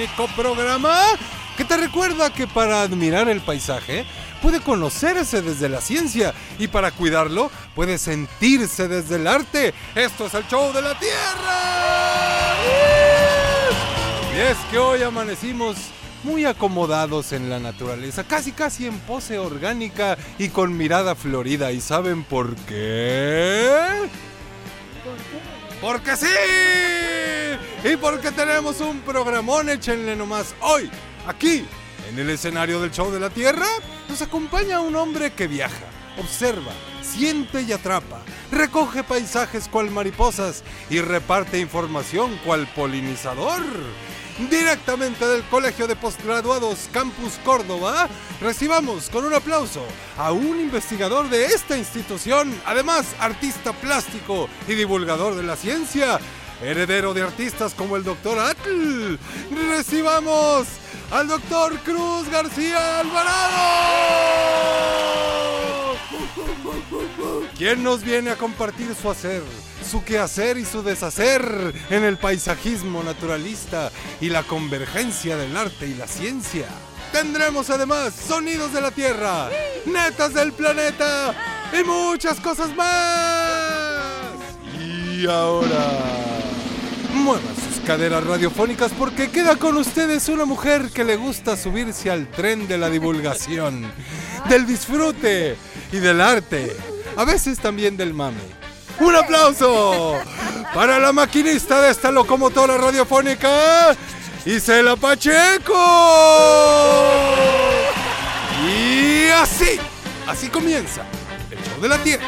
Único programa que te recuerda que para admirar el paisaje puede conocerse desde la ciencia y para cuidarlo puede sentirse desde el arte. Esto es el show de la Tierra. Y es que hoy amanecimos muy acomodados en la naturaleza, casi casi en pose orgánica y con mirada florida. ¿Y saben por qué? Porque sí. Y porque tenemos un programón, échenle nomás hoy, aquí, en el escenario del show de la Tierra, nos acompaña un hombre que viaja, observa, siente y atrapa, recoge paisajes cual mariposas y reparte información cual polinizador. Directamente del Colegio de Postgraduados Campus Córdoba, recibamos con un aplauso a un investigador de esta institución, además artista plástico y divulgador de la ciencia, heredero de artistas como el doctor Atl. Recibamos al doctor Cruz García Alvarado. Quien nos viene a compartir su hacer, su quehacer y su deshacer en el paisajismo naturalista y la convergencia del arte y la ciencia. Tendremos además sonidos de la Tierra, netas del planeta y muchas cosas más. Y ahora, muevan sus caderas radiofónicas porque queda con ustedes una mujer que le gusta subirse al tren de la divulgación, del disfrute y del arte, a veces también del mame. Un aplauso para la maquinista de esta locomotora radiofónica, Isela Pacheco. Y así, así comienza el show de la Tierra.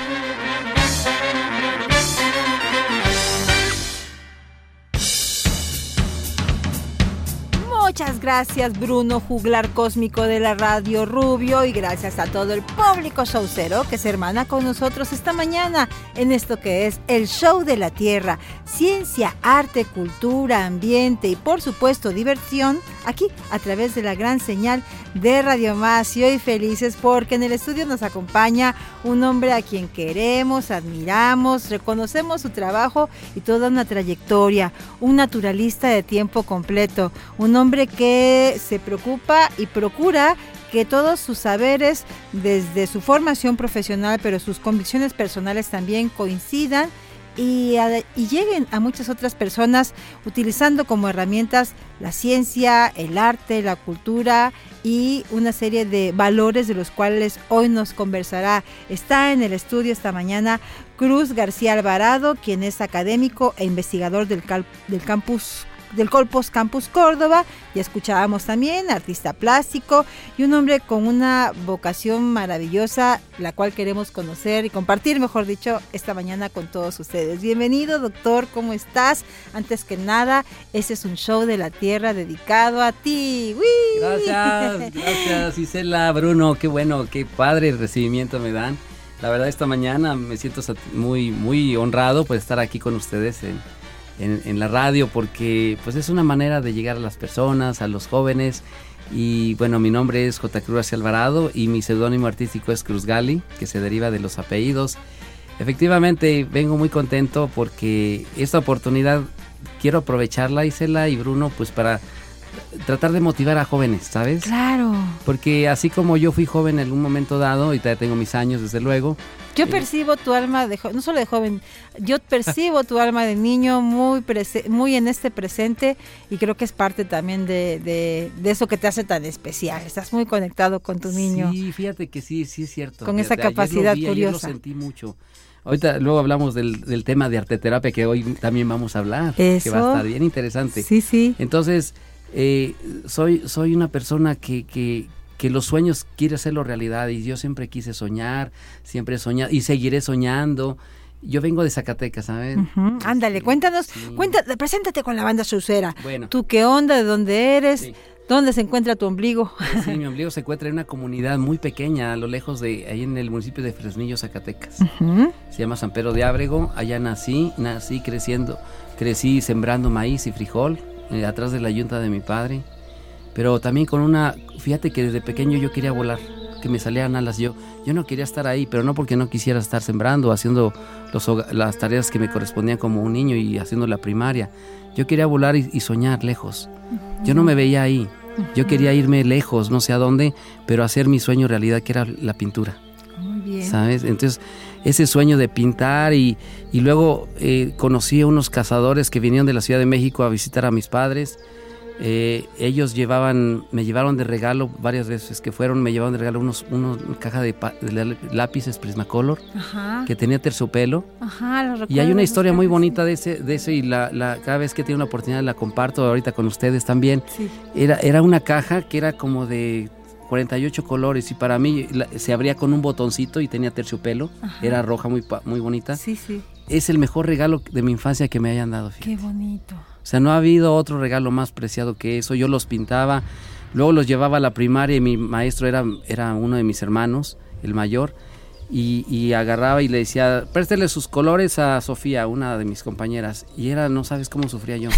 Muchas gracias Bruno Juglar Cósmico de la Radio Rubio y gracias a todo el público showcero que se hermana con nosotros esta mañana en esto que es el show de la Tierra. Ciencia, arte, cultura, ambiente y por supuesto diversión aquí a través de la gran señal de Radio Más y felices porque en el estudio nos acompaña un hombre a quien queremos, admiramos, reconocemos su trabajo y toda una trayectoria, un naturalista de tiempo completo, un hombre que se preocupa y procura que todos sus saberes, desde su formación profesional, pero sus convicciones personales también coincidan y, y lleguen a muchas otras personas utilizando como herramientas la ciencia, el arte, la cultura y una serie de valores de los cuales hoy nos conversará. Está en el estudio esta mañana Cruz García Alvarado, quien es académico e investigador del, cal- del campus del Colpos Campus Córdoba, ya escuchábamos también, artista plástico y un hombre con una vocación maravillosa, la cual queremos conocer y compartir, mejor dicho, esta mañana con todos ustedes. Bienvenido, doctor, ¿cómo estás? Antes que nada, ese es un show de la Tierra dedicado a ti. ¡Uy! Gracias, gracias Isela, Bruno, qué bueno, qué padre el recibimiento me dan. La verdad esta mañana me siento muy, muy honrado por estar aquí con ustedes en, en- en la radio porque pues es una manera de llegar a las personas, a los jóvenes. Y bueno, mi nombre es J. Cruz Alvarado y mi seudónimo artístico es Cruz Gali, que se deriva de los apellidos. Efectivamente, vengo muy contento porque esta oportunidad quiero aprovecharla, Isela y Bruno, pues para tratar de motivar a jóvenes, ¿sabes? Claro. Porque así como yo fui joven en un momento dado, y todavía tengo mis años desde luego, Yo Eh, percibo tu alma de no solo de joven, yo percibo tu alma de niño muy muy en este presente y creo que es parte también de, de- de eso que te hace tan especial. Estás muy conectado con tu niño. Sí, fíjate que sí, sí es cierto. Con Fíjate, esa capacidad vi, curiosa. lo sentí mucho. Ahorita luego hablamos del, del tema de arteterapia que hoy también vamos a hablar, que va Eso. a estar bien interesante. Sí, sí. Entonces, eh, soy, soy una persona que, que, que los sueños quiere hacerlo realidad y yo siempre quise soñar, siempre he soñado y seguiré soñando. Yo vengo de Zacatecas, ¿sabes? Ándale, cuéntanos, cuéntate, preséntate con la banda Saucera. Bueno. ¿Tú qué onda? ¿De dónde eres? Sí. ¿Dónde se encuentra tu ombligo? Pues Sí, mi ombligo se encuentra en una comunidad muy pequeña, a lo lejos de ahí en el municipio de Fresnillo, Zacatecas. Se llama San Pedro de Ábrego. Allá nací, nací creciendo, crecí sembrando maíz y frijol eh, atrás de la yunta de mi padre. Pero también con una, fíjate que desde pequeño yo quería volar, que me salieran alas. Yo, yo no quería estar ahí, pero no porque no quisiera estar sembrando, haciendo los las tareas que me correspondían como un niño y haciendo la primaria. Yo quería volar y, y soñar lejos. Yo no me veía ahí. Yo quería irme lejos, no sé a dónde, pero hacer mi sueño realidad, que era la pintura. Muy bien. ¿sabes? Entonces, ese sueño de pintar y, y luego eh, conocí a unos cazadores que vinieron de la Ciudad de México a visitar a mis padres. Eh, ellos llevaban, me llevaron de regalo varias veces que fueron, me llevaron de regalo unos, unos una caja de, de lápices Prismacolor Ajá. que tenía terciopelo. Ajá, lo Y hay una historia muy bonita de ese, de ese y la, la- cada vez que tengo una oportunidad la comparto ahorita con ustedes también. Sí. Era, era una caja que era como de 48 colores y para mí la- se abría con un botoncito y tenía terciopelo. Ajá. Era roja, muy, muy bonita. Sí, sí. Es el mejor regalo de mi infancia que me hayan dado. fíjate. Qué bonito. O sea, no ha habido otro regalo más preciado que eso. Yo los pintaba, luego los llevaba a la primaria y mi maestro era, era uno de mis hermanos, el mayor. Y, y agarraba y le decía, préstele sus colores a Sofía, una de mis compañeras. Y era, no sabes cómo sufría yo.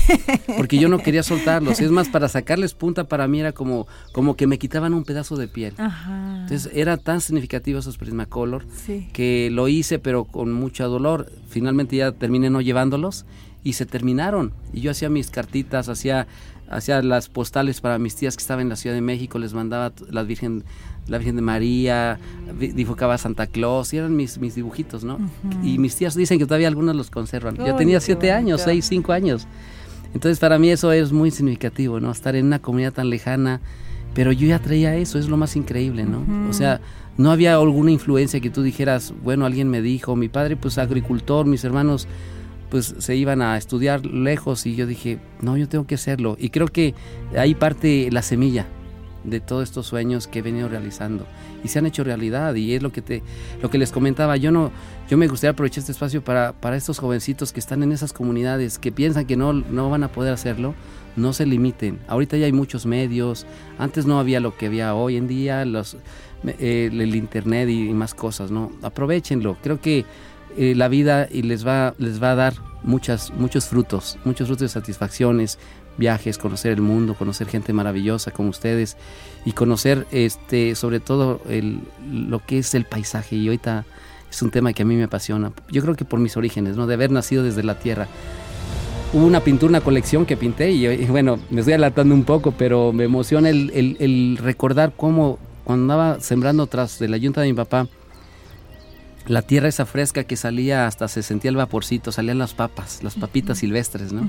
Porque yo no quería soltarlos. Es más, para sacarles punta para mí era como, como que me quitaban un pedazo de piel. Ajá. Entonces era tan significativo esos Prismacolor sí. que lo hice pero con mucho dolor. Finalmente ya terminé no llevándolos y se terminaron. Y yo hacía mis cartitas, hacía, hacía las postales para mis tías que estaban en la Ciudad de México, les mandaba t- la Virgen, la Virgen de María, dibujaba Santa Claus, y eran mis, mis dibujitos, ¿no? Y mis tías dicen que todavía algunos los conservan. yo tenía siete años, seis, cinco años. Entonces para mí eso es muy significativo, ¿no? Estar en una comunidad tan lejana, pero yo ya traía eso, es lo más increíble, ¿no? O sea, no había alguna influencia que tú dijeras, bueno, alguien me dijo, mi padre pues agricultor, mis hermanos pues se iban a estudiar lejos y yo dije, no, yo tengo que hacerlo. Y creo que ahí parte la semilla de todos estos sueños que he venido realizando. Y se han hecho realidad y es lo que te lo que les comentaba. Yo no yo me gustaría aprovechar este espacio para, para estos jovencitos que están en esas comunidades que piensan que no, no van a poder hacerlo no se limiten. Ahorita ya hay muchos medios antes no había lo que había hoy en día los eh, el internet y, más cosas no aprovechenlo. Creo que eh, la vida y les va les va a dar muchas muchos frutos muchos frutos de satisfacciones viajes, conocer el mundo, conocer gente maravillosa como ustedes y conocer este sobre todo el, lo que es el paisaje y ahorita es un tema que a mí me apasiona. Yo creo que por mis orígenes, ¿no? De haber nacido desde la tierra. Hubo una pintura, una colección que pinté y, y bueno, me estoy adelantando un poco, pero me emociona el, el- el recordar cómo cuando andaba sembrando tras de la yunta de mi papá, la tierra esa fresca que salía hasta se sentía el vaporcito, salían las papas, las papitas silvestres, ¿no?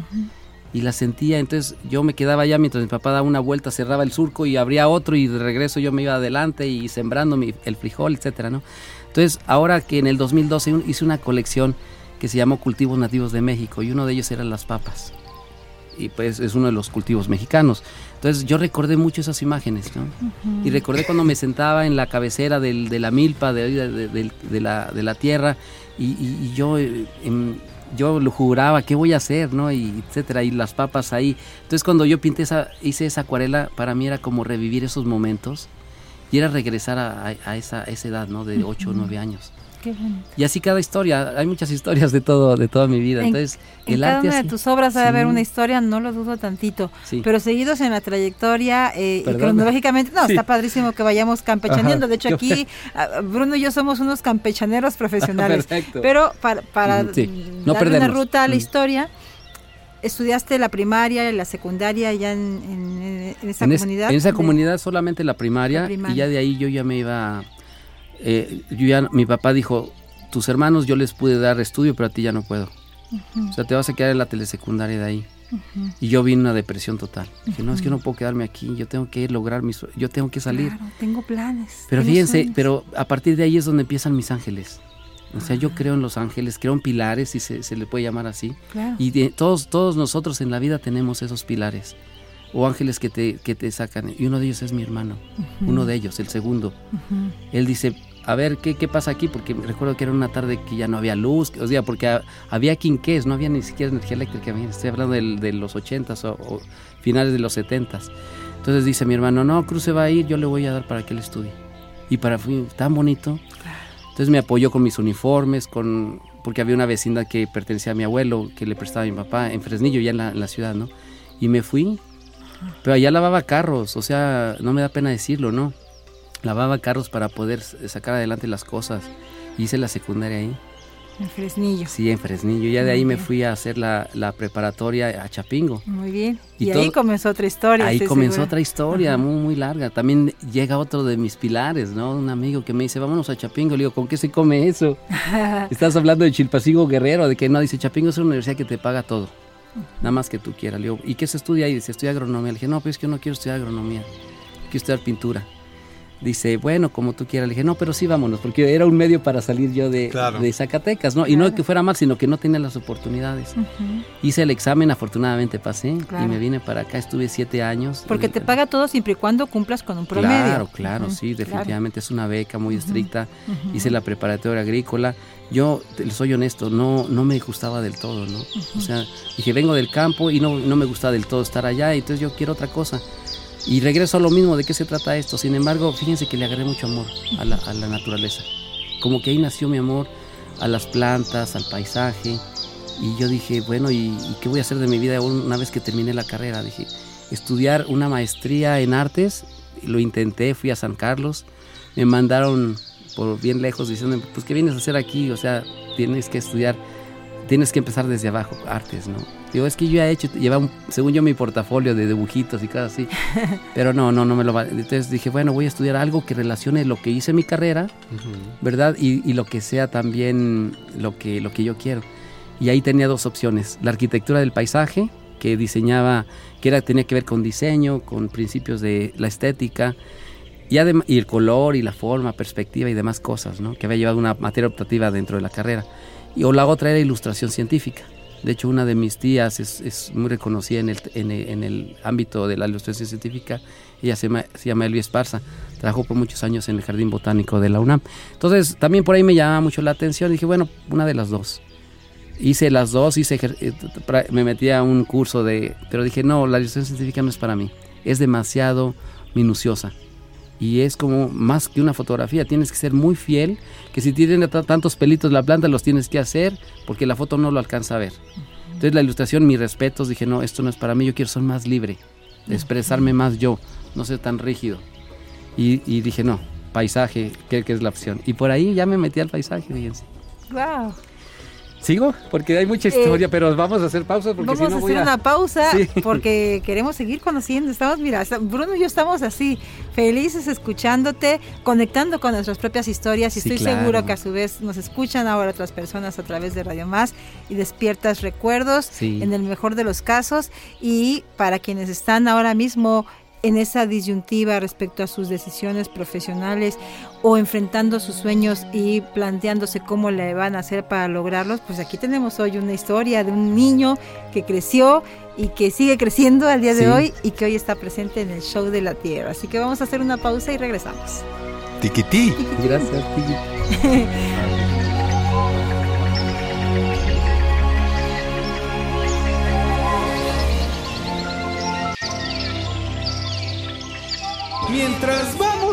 Y la sentía. Entonces yo me quedaba allá mientras mi papá daba una vuelta, cerraba el surco y abría otro y de regreso yo me iba adelante y sembrando mi- el frijol, etcétera, ¿no? Entonces ahora que en el 2012 un- hice una colección que se llamó Cultivos Nativos de México y uno de ellos eran las papas. Y pues es uno de los cultivos mexicanos. Entonces yo recordé mucho esas imágenes, ¿no? Y recordé cuando me sentaba en la cabecera del- de la milpa, de, de- de- de la, de la tierra, y, y- y yo, eh, yo lo juraba, ¿qué voy a hacer? ¿no? Y etcétera, y las papas ahí. Entonces cuando yo pinté esa, hice esa acuarela, para mí era como revivir esos momentos y era regresar a, esa, esa edad, ¿no? De 8 o 9 años. Qué bonito. Y así cada historia, hay muchas historias de todo, de toda mi vida. En- Entonces, En el cada arte una de tus obras debe Sí. haber una historia, no lo dudo tantito. Sí. Pero seguidos en la trayectoria eh, y cronológicamente, no, Sí. está padrísimo que vayamos campechaneando. Ajá. De hecho, aquí ah, Bruno y yo somos unos campechaneros profesionales. Perfecto. Pero para, para No darle una ruta a la Mm. historia, estudiaste la primaria y la secundaria ya en, en- en esa en, es- comunidad. en esa comunidad solamente la primaria, La primaria. y ya de ahí yo ya me iba eh, yo ya mi papá dijo tus hermanos yo les pude dar estudio pero a ti ya no puedo Ujú, o sea te vas a quedar en la telesecundaria de ahí ujú. y yo vi una depresión total dije no es que no puedo quedarme aquí yo tengo que lograr mis yo tengo que salir Claro, tengo planes. pero fíjense sueños. pero a partir de ahí es donde empiezan mis ángeles o sea yo creo en los ángeles creo en pilares si se, se le puede llamar así Claro. y de- todos, todos nosotros en la vida tenemos esos pilares. O ángeles que te, que te sacan. Y uno de ellos es mi hermano, uno de ellos, el segundo. Él dice, a ver, ¿qué, ¿qué pasa aquí? Porque recuerdo que era una tarde que ya no había luz, o sea, porque había quinqués, no había ni siquiera energía eléctrica. Estoy hablando de los 80s o, finales de los 70s. Entonces dice mi hermano, no, Cruz se va a ir, yo le voy a dar para que él estudie. Y para fue tan bonito. Entonces me apoyó con mis uniformes, con porque había una vecindad que pertenecía a mi abuelo, que le prestaba a mi papá en Fresnillo, ya en la, en la ciudad, ¿no? Y me fui, pero allá lavaba carros, o sea, no me da pena decirlo, ¿no? lavaba carros para poder sacar adelante las cosas. Hice la secundaria ahí. En Fresnillo. Sí, en Fresnillo. Ya de ahí me fui a hacer la, la, preparatoria a Chapingo. Muy bien. Y, ahí comenzó otra historia. Ahí comenzó otra historia muy, muy larga. También llega otro de mis pilares, ¿no? Un amigo que me dice, vámonos a Chapingo. Le digo, ¿con qué se come eso? Estás hablando de Chilpacingo Guerrero, de que no, dice, Chapingo es una universidad que te paga todo. Nada más que tú quieras. ¿y qué se estudia ahí? Dice, estudia agronomía. Le dije, no, pues es que yo no quiero estudiar agronomía. Quiero estudiar pintura dice, bueno, como tú quieras. Le dije, no, pero sí vámonos, porque era un medio para salir yo de, de Zacatecas, ¿no? Y no que fuera mal, sino que no tenía las oportunidades. Hice el examen, afortunadamente pasé y me vine para acá, estuve siete años. Porque te paga todo siempre y cuando cumplas con un promedio. Claro, claro, sí, definitivamente es una beca muy estricta. Hice la preparatoria agrícola. Yo, soy honesto, no, no me gustaba del todo, ¿no? O sea, dije, vengo del campo y no, no me gusta del todo estar allá, entonces yo quiero otra cosa. Y regreso a lo mismo, ¿de qué se trata esto? Sin embargo, fíjense que le agarré mucho amor a la, a la naturaleza. Como que ahí nació mi amor a las plantas, al paisaje. Y yo dije, bueno, ¿y, qué voy a hacer de mi vida una vez que terminé la carrera? Dije, estudiar una maestría en artes, lo intenté, fui a San Carlos, me mandaron por bien lejos diciendo, pues, ¿qué vienes a hacer aquí? O sea, tienes que estudiar tienes que empezar desde abajo, artes, ¿no? Digo, es que yo ya he hecho, llevaba, según yo, mi portafolio de dibujitos y cosas así, pero no, no, no me lo va. Entonces dije, bueno, voy a estudiar algo que relacione lo que hice en mi carrera, ¿verdad? Y, lo que sea también lo que, lo que yo quiero. Y ahí tenía dos opciones, la arquitectura del paisaje, que diseñaba, que era, tenía que ver con diseño, con principios de la estética, y, y el color y la forma, perspectiva y demás cosas, ¿no? Que había llevado una materia optativa dentro de la carrera y, o la otra era ilustración científica. De hecho, una de mis tías es, es muy reconocida en el, en, el, en el, ámbito de la ilustración científica. Ella se llama, se llama Elvia Esparza. Trabajó por muchos años en el Jardín Botánico de la UNAM. Entonces, también por ahí me llamaba mucho la atención. Dije, bueno, una de las dos. Hice las dos, hice, eh, me metí a un curso de... Pero dije, no, la ilustración científica no es para mí. Es demasiado minuciosa y es como más que una fotografía, tienes que ser muy fiel, que si tiene tantos pelitos la planta los tienes que hacer porque la foto no lo alcanza a ver. Entonces la ilustración, mis respetos, dije, no, esto no es para mí, yo quiero ser más libre, de expresarme más yo, no ser tan rígido. Y, dije, no, paisaje, creo que es la opción. Y por ahí ya me metí al paisaje, fíjense. Wow. ¿Sigo? Porque hay mucha historia, eh, pero vamos a hacer pausa porque vamos si no a hacer una pausa porque queremos seguir conociendo. Estamos, mira, Bruno y yo estamos así, felices escuchándote, conectando con nuestras propias historias y estoy seguro que a su vez nos escuchan ahora otras personas a través de Radio Más y despiertas recuerdos en el mejor de los casos. Y para quienes están ahora mismo en esa disyuntiva respecto a sus decisiones profesionales o enfrentando sus sueños y planteándose cómo le van a hacer para lograrlos, pues aquí tenemos hoy una historia de un niño que creció y que sigue creciendo al día de hoy y que hoy está presente en el show de la Tierra. Así que vamos a hacer una pausa y regresamos. Tiquití. Gracias, Tiquití. Mientras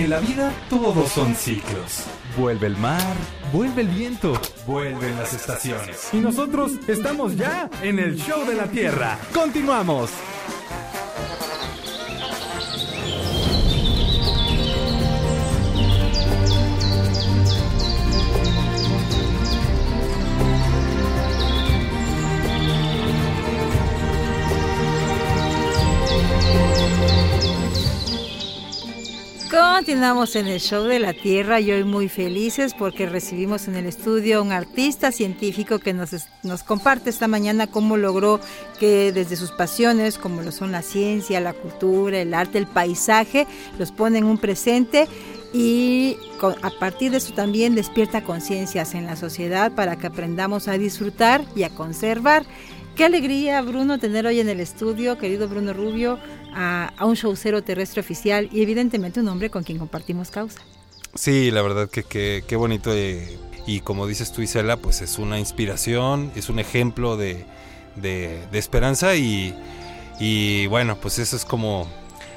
En la vida todos son ciclos. Vuelve el mar, vuelve el viento, vuelven las estaciones. Y nosotros estamos ya en el show de la Tierra. Continuamos. Continuamos en el show de la Tierra y hoy muy felices porque recibimos en el estudio a un artista científico que nos, nos comparte esta mañana cómo logró que desde sus pasiones, como lo son la ciencia, la cultura, el arte, el paisaje, los pone en un presente y a partir de eso también despierta conciencias en la sociedad para que aprendamos a disfrutar y a conservar. Qué alegría, Bruno, tener hoy en el estudio, querido Bruno Rubio, a, un showcero terrestre oficial y evidentemente un hombre con quien compartimos causa. Sí, la verdad que qué bonito eh, y como dices tú Isela, pues es una inspiración, es un ejemplo de, de, esperanza y, y, bueno, pues eso es como,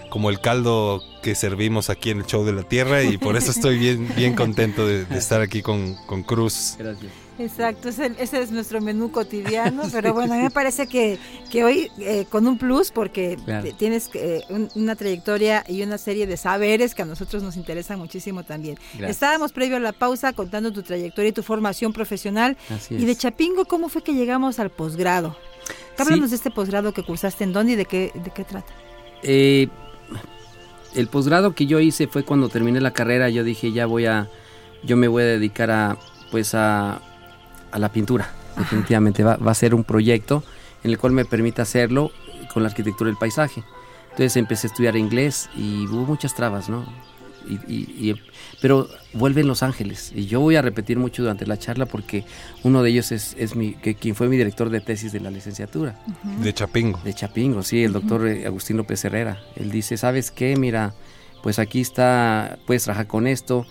como el caldo que servimos aquí en el Show de la Tierra y por eso estoy bien, bien contento de, de estar aquí con, con Cruz. Gracias. Exacto, ese, es nuestro menú cotidiano, pero bueno, a mí me parece que, que hoy eh, con un plus, porque tienes eh, una trayectoria y una serie de saberes que a nosotros nos interesan muchísimo también. Estábamos previo a la pausa contando tu trayectoria y tu formación profesional. y de Chapingo, ¿cómo fue que llegamos al posgrado? Háblanos de este posgrado que cursaste en dónde y de qué, de qué trata. Eh, el posgrado que yo hice fue cuando terminé la carrera, yo dije, ya voy a, yo me voy a dedicar a, pues a a la pintura. Definitivamente va, a ser un proyecto en el cual me permita hacerlo con la arquitectura del paisaje. Entonces empecé a estudiar inglés y hubo muchas trabas, ¿no? Y, pero vuelve en Los Ángeles y yo voy a repetir mucho durante la charla porque uno de ellos es, es mi, que, quien fue mi director de tesis de la licenciatura. De Chapingo. De Chapingo, sí, el doctor eh, Agustín López Herrera. Él dice, ¿sabes qué? Mira, pues aquí está, puedes trabajar con esto,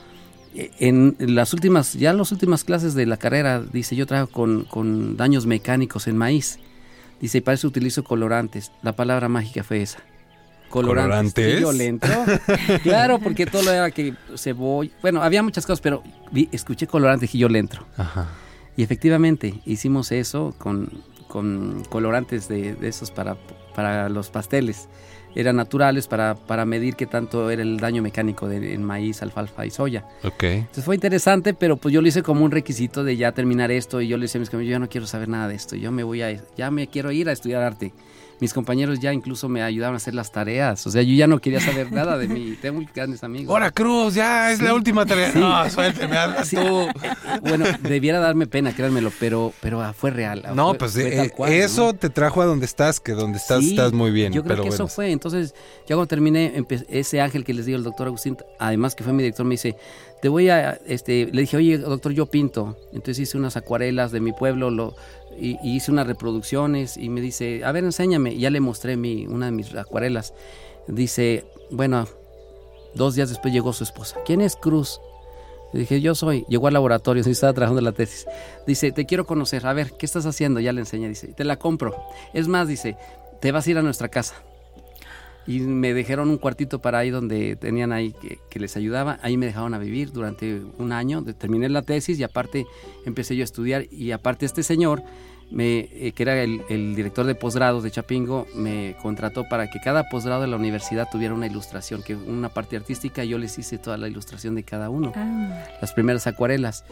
en las últimas, ya en las últimas clases de la carrera, dice, yo trabajo con, daños mecánicos en maíz. Dice, y para eso utilizo colorantes. La palabra mágica fue esa. Colorantes. ¿Colorantes? claro, porque todo lo era que cebolla. Bueno, había muchas cosas, pero escuché colorantes y yo le entro. Ajá. Y efectivamente, hicimos eso con, con colorantes de, de esos para, para los pasteles eran naturales para, para medir qué tanto era el daño mecánico de, en maíz, alfalfa y soya. Ok. Entonces fue interesante, pero pues yo lo hice como un requisito de ya terminar esto y yo le decía a mis compañeros, yo ya no quiero saber nada de esto, yo me voy a, ya me quiero ir a estudiar arte mis compañeros ya incluso me ayudaban a hacer las tareas. O sea, yo ya no quería saber nada de mí. Tengo muy grandes amigos. Ahora, Cruz, ya es la última tarea. No, suélteme, tú. Bueno, debiera darme pena, créanmelo, pero, pero ah, fue real. No, pues eh, eso te trajo a donde estás, que donde estás estás muy bien. Yo creo que eso fue. Entonces, ya cuando terminé, ese ángel que les digo el doctor Agustín, además que fue mi director, me dice, te voy a, este, le dije, oye, doctor, yo pinto. Entonces hice unas acuarelas de mi pueblo, lo, y, hice unas reproducciones y me dice, a ver, enséñame. Y ya le mostré mi, una de mis acuarelas. Dice, bueno, dos días después llegó su esposa. ¿Quién es Cruz? Le dije, yo soy. Llegó al laboratorio, estaba trabajando la tesis. Dice, te quiero conocer. A ver, ¿qué estás haciendo? Ya le enseñé. Dice, te la compro. Es más, dice, te vas a ir a nuestra casa y me dejaron un cuartito para ahí donde tenían ahí que, les ayudaba. Ahí me dejaron a vivir durante un año. Terminé la tesis y aparte empecé yo a estudiar. Y aparte este señor, me, eh, que era el, director de posgrados de Chapingo, me contrató para que cada posgrado de la universidad tuviera una ilustración, que una parte artística. Yo les hice toda la ilustración de cada uno. Ah. Las primeras acuarelas.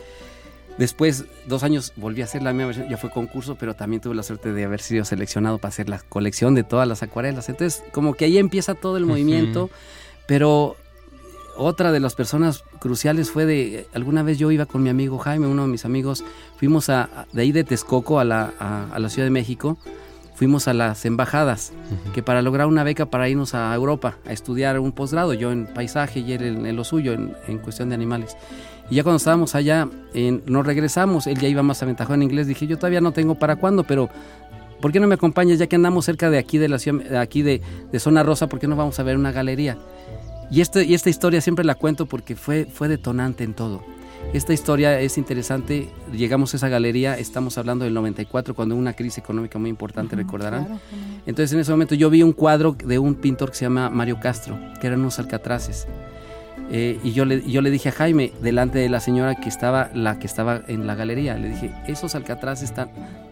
Después, dos años, volví a hacer la misma versión, ya fue concurso, pero también tuve la suerte de haber sido seleccionado para hacer la colección de todas las acuarelas. Entonces, como que ahí empieza todo el movimiento, pero otra de las personas cruciales fue de, alguna vez yo iba con mi amigo Jaime, uno de mis amigos, fuimos a, de ahí de Texcoco a la, a, la Ciudad de México, fuimos a las embajadas, que para lograr una beca para irnos a Europa a estudiar un posgrado, yo en paisaje y él en, lo suyo, en, en, cuestión de animales. Y ya cuando estábamos allá, nos regresamos, él ya iba más aventajado en inglés, dije, yo todavía no tengo para cuándo, pero ¿por qué no me acompañas ya que andamos cerca de aquí de la ciudad, aquí de, Zona Rosa, ¿por qué no vamos a ver una galería? Y, este, y esta historia siempre la cuento porque fue, fue detonante en todo. Esta historia es interesante. Llegamos a esa galería, estamos hablando del 94, cuando hubo una crisis económica muy importante, recordarán. Entonces, en ese momento yo vi un cuadro de un pintor que se llama Mario Castro, que eran unos alcatraces. Eh, y yo le, yo le dije a Jaime, delante de la señora que estaba, la que estaba en la galería, le dije, esos alcatraces están,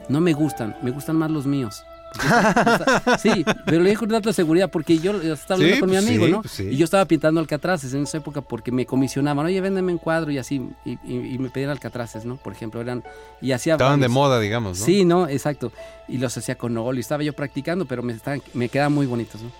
no me gustan, me gustan más los míos. sí, pero le dije con tanta seguridad porque yo estaba hablando con mi amigo, ¿no? Pues y yo estaba pintando alcatraces en esa época porque me comisionaban, oye, véndeme un cuadro y así, y, me pedían alcatraces, ¿no? Por ejemplo, eran, y hacía... Estaban de moda, digamos, ¿no? Sí, ¿no? Exacto. Y los hacía con óleo, estaba yo practicando, pero me, estaban, me quedaban muy bonitos, ¿no?